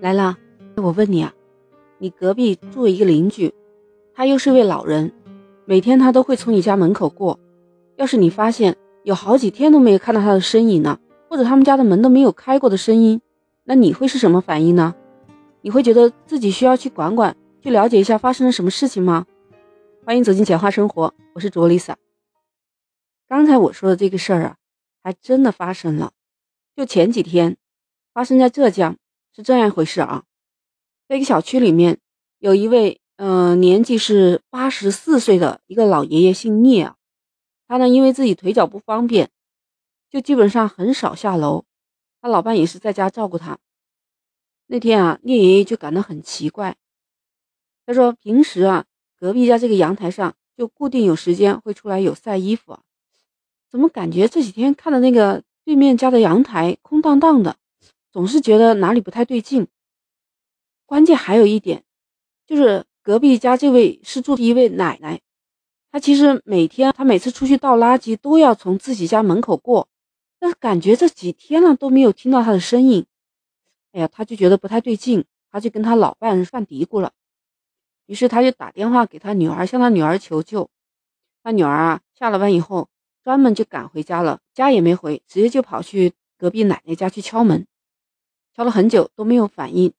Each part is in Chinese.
来了，我问你啊，你隔壁住一个邻居，他又是位老人，每天他都会从你家门口过。要是你发现有好几天都没有看到他的身影呢，或者他们家的门都没有开过的声音，那你会是什么反应呢？你会觉得自己需要去管管，去了解一下发生了什么事情吗？欢迎走进简化生活，我是卓丽萨。刚才我说的这个事儿啊，还真的发生了，就前几天发生在浙江。是这样一回事啊，在一个小区里面，有一位嗯年纪是八十四岁的一个老爷爷，姓聂啊。他呢因为自己腿脚不方便，就基本上很少下楼，他老伴也是在家照顾他。那天啊，聂爷爷就感到很奇怪，他说平时啊，隔壁家这个阳台上就固定有时间会出来有晒衣服啊，怎么感觉这几天看的那个对面家的阳台空荡荡的？总是觉得哪里不太对劲。关键还有一点，就是隔壁家这位是住的一位奶奶，她其实每天她每次出去倒垃圾都要从自己家门口过，但是感觉这几天了都没有听到她的身影。哎呀，他就觉得不太对劲，他就跟他老伴犯嘀咕了。于是他就打电话给他女儿，向他女儿求救。他女儿啊下了班以后，专门就赶回家了，家也没回，直接就跑去隔壁奶奶家去敲门。敲了很久都没有反应，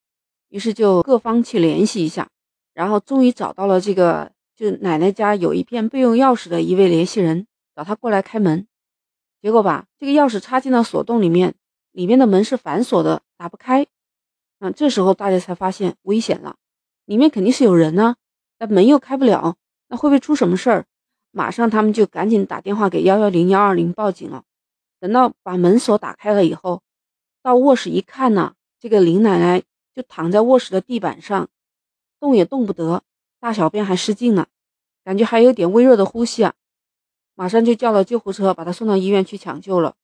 于是就各方去联系一下，然后终于找到了这个，就奶奶家有一片备用钥匙的一位联系人，找他过来开门。结果吧，这个钥匙插进了锁洞里面，里面的门是反锁的，打不开。嗯，这时候大家才发现危险了，里面肯定是有人呢，那门又开不了，那会不会出什么事儿？马上他们就赶紧打电话给幺幺零幺二零报警了。等到把门锁打开了以后。到卧室一看呢，这个林奶奶就躺在卧室的地板上，动也动不得，大小便还失禁了，感觉还有点微弱的呼吸啊。马上就叫了救护车，把她送到医院去抢救了。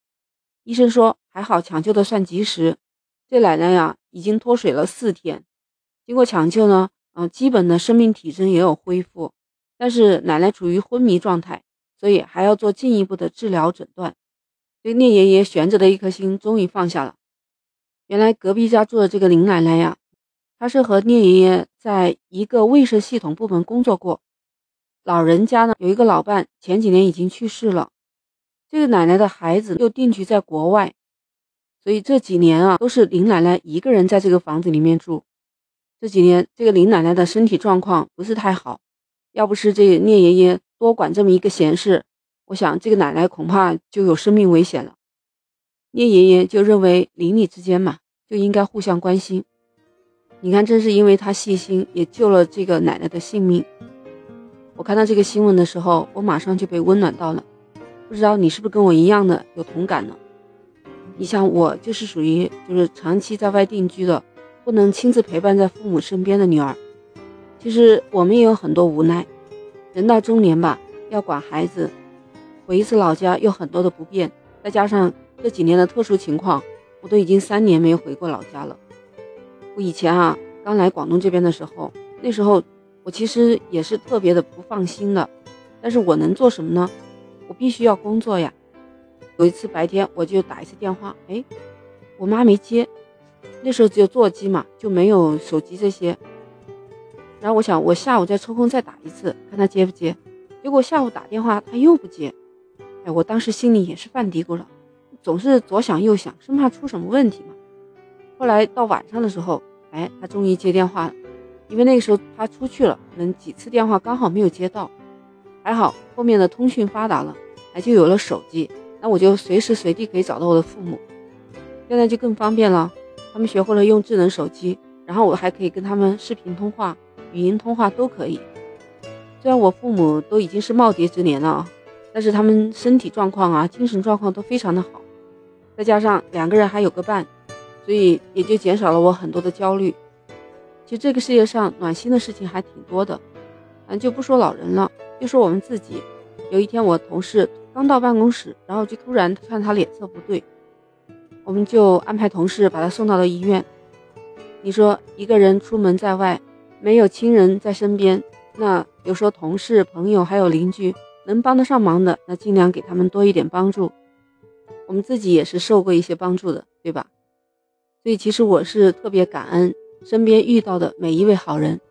医生说还好，抢救的算及时。这奶奶呀，已经脱水了四天，经过抢救呢，嗯，基本的生命体征也有恢复，但是奶奶处于昏迷状态，所以还要做进一步的治疗诊断。这聂爷爷悬着的一颗心终于放下了。原来隔壁家住的这个林奶奶呀，她是和聂爷爷在一个卫生系统部门工作过。老人家呢有一个老伴，前几年已经去世了。这个奶奶的孩子又定居在国外，所以这几年啊都是林奶奶一个人在这个房子里面住。这几年这个林奶奶的身体状况不是太好，要不是这聂爷爷多管这么一个闲事，我想这个奶奶恐怕就有生命危险了。聂爷爷就认为邻里之间嘛，就应该互相关心。你看，正是因为他细心，也救了这个奶奶的性命。我看到这个新闻的时候，我马上就被温暖到了。不知道你是不是跟我一样的有同感呢？你像我就是属于就是长期在外定居的，不能亲自陪伴在父母身边的女儿。其实我们也有很多无奈，人到中年吧，要管孩子，回一次老家有很多的不便，再加上。这几年的特殊情况，我都已经三年没回过老家了。我以前啊，刚来广东这边的时候，那时候我其实也是特别的不放心的。但是我能做什么呢？我必须要工作呀。有一次白天我就打一次电话，哎，我妈没接。那时候只有座机嘛，就没有手机这些。然后我想，我下午再抽空再打一次，看她接不接。结果下午打电话她又不接。哎，我当时心里也是犯嘀咕了。总是左想右想，生怕出什么问题嘛。后来到晚上的时候，哎，他终于接电话了。因为那个时候他出去了，可能几次电话刚好没有接到。还好后面的通讯发达了，还就有了手机，那我就随时随地可以找到我的父母。现在就更方便了，他们学会了用智能手机，然后我还可以跟他们视频通话、语音通话都可以。虽然我父母都已经是耄耋之年了啊，但是他们身体状况啊、精神状况都非常的好。再加上两个人还有个伴，所以也就减少了我很多的焦虑。其实这个世界上暖心的事情还挺多的，咱，就不说老人了，就说我们自己。有一天我同事刚到办公室，然后就突然看他脸色不对，我们就安排同事把他送到了医院。你说一个人出门在外，没有亲人在身边，那比如说同事、朋友还有邻居能帮得上忙的，那尽量给他们多一点帮助。我们自己也是受过一些帮助的，对吧？所以其实我是特别感恩身边遇到的每一位好人。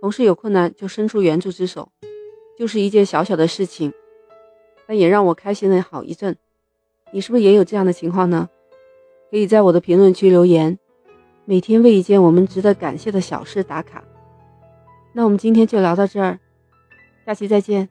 同事有困难就伸出援助之手，就是一件小小的事情，但也让我开心了好一阵。你是不是也有这样的情况呢？可以在我的评论区留言，每天为一件我们值得感谢的小事打卡。那我们今天就聊到这儿，下期再见。